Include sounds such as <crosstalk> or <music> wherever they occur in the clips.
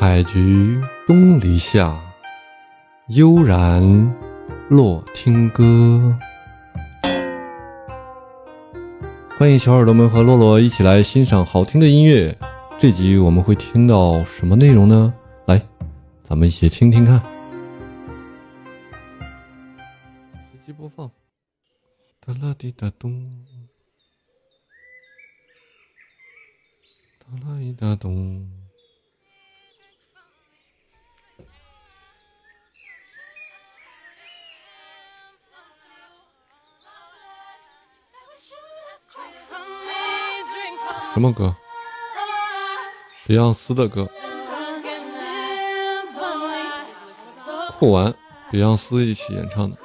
采菊东篱下，悠然落听歌。欢迎小耳朵们和洛洛一起来欣赏好听的音乐。这集我们会听到什么内容呢？来，咱们一起听听看。随机播放。哒啦滴哒咚，哒啦一哒咚。什么歌？比昂斯的歌。酷玩，比昂斯一起演唱的。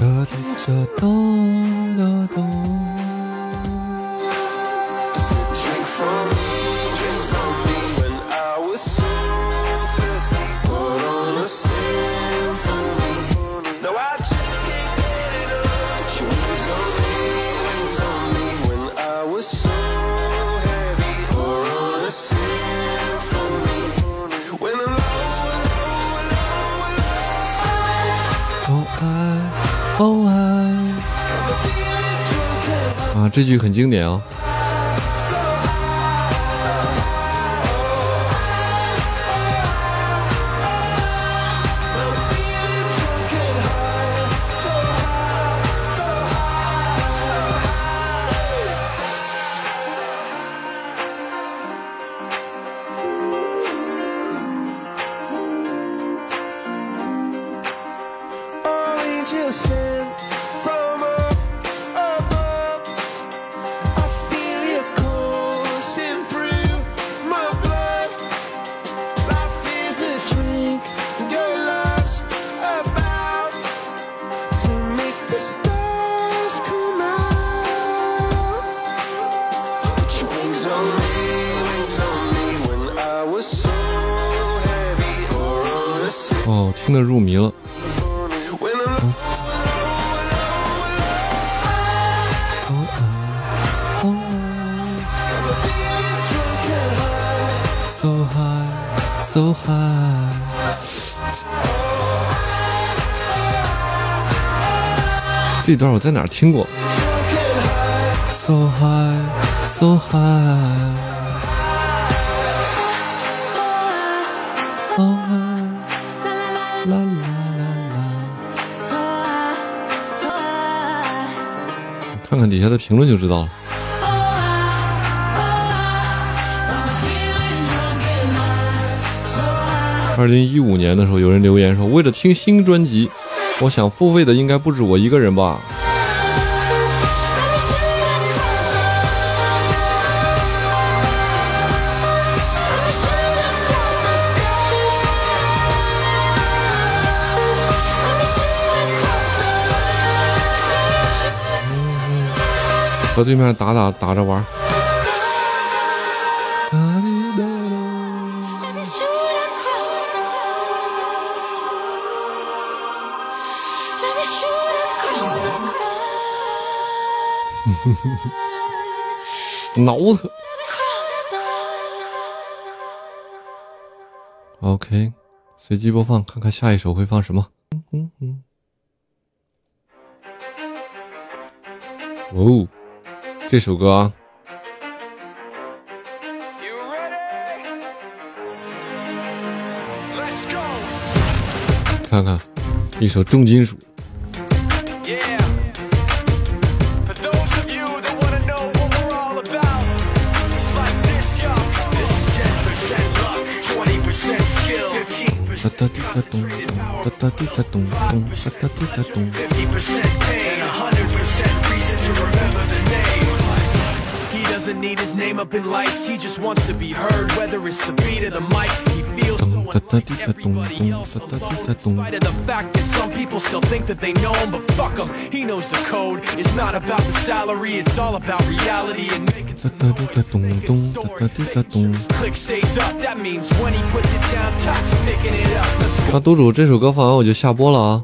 哒哒哒哒哒哒这句很经典啊。哦，听得入迷了。So high, so high。这段我在哪儿听过？So high, so high。啦啦啦啦！看看底下的评论就知道了。二零一五年的时候，有人留言说：“为了听新专辑，我想付费的应该不止我一个人吧。”和对面打打打着玩。<laughs> <laughs> 挠他。OK，随机播放，看看下一首会放什么。嗯嗯嗯。哦。这首歌，看看，一首重金属。哒哒哒咚，哒哒哒咚咚，哒哒哒咚。doesn't need his name up in lights. He just wants to be heard, whether it's the beat of the mic. He feels so unlike everybody else alone. In spite of the fact that some people still think that they know him, but fuck him, he knows the code. It's not about the salary, it's all about reality and making some Click stays up, that means when he puts it down, Top's picking it up. Let's go. 那督主，这首歌放完我就下播了啊！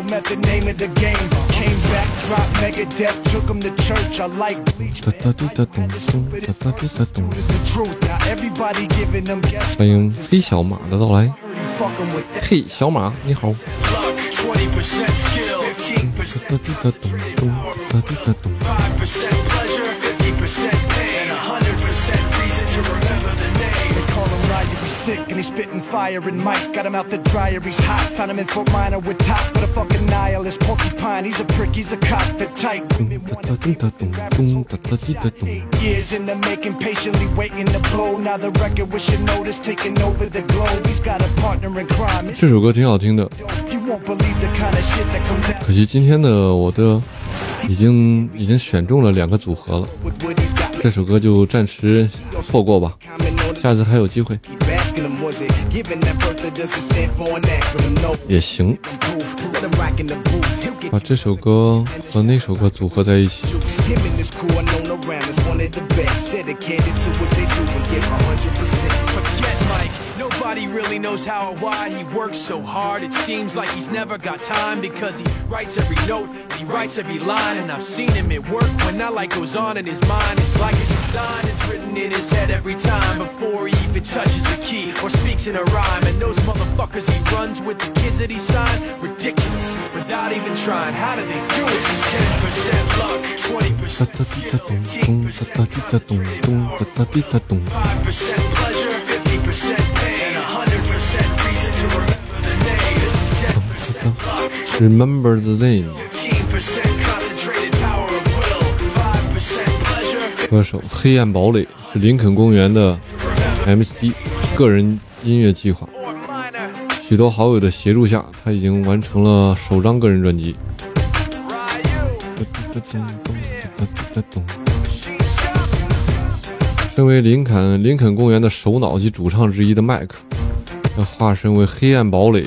method, name of the game. Came back, dropped mega death, took him to church. I like bleach. 欢迎黑小马的到来。嘿，小马，你好。这首歌挺好听的。可惜今天的我的已经已经选中了两个组合了。这首歌就暂时错过吧。下次还有机会。也行，把这首歌和那首歌组合在一起。Nobody really knows how or why he works so hard. It seems like he's never got time because he writes every note, he writes every line, and I've seen him at work when that light goes on in his mind. It's like a design is written in his head every time before he even touches a key or speaks in a rhyme. And those motherfuckers he runs with the kids that he signed, ridiculous without even trying. How do they do this? It's 10% luck, 20% 5% pleasure, 50% Remember the name。歌手黑暗堡垒是林肯公园的 MC 个人音乐计划，许多好友的协助下，他已经完成了首张个人专辑。身为林肯林肯公园的首脑及主唱之一的麦克，要化身为黑暗堡垒。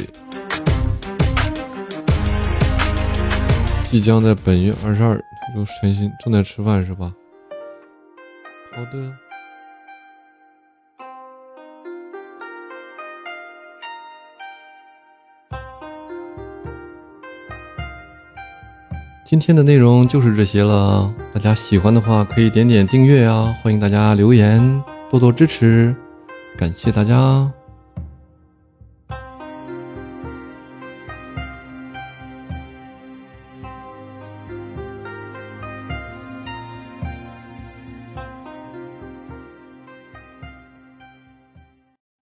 即将在本月二十二有身心正在吃饭是吧？好的。今天的内容就是这些了，大家喜欢的话可以点点订阅啊！欢迎大家留言，多多支持，感谢大家。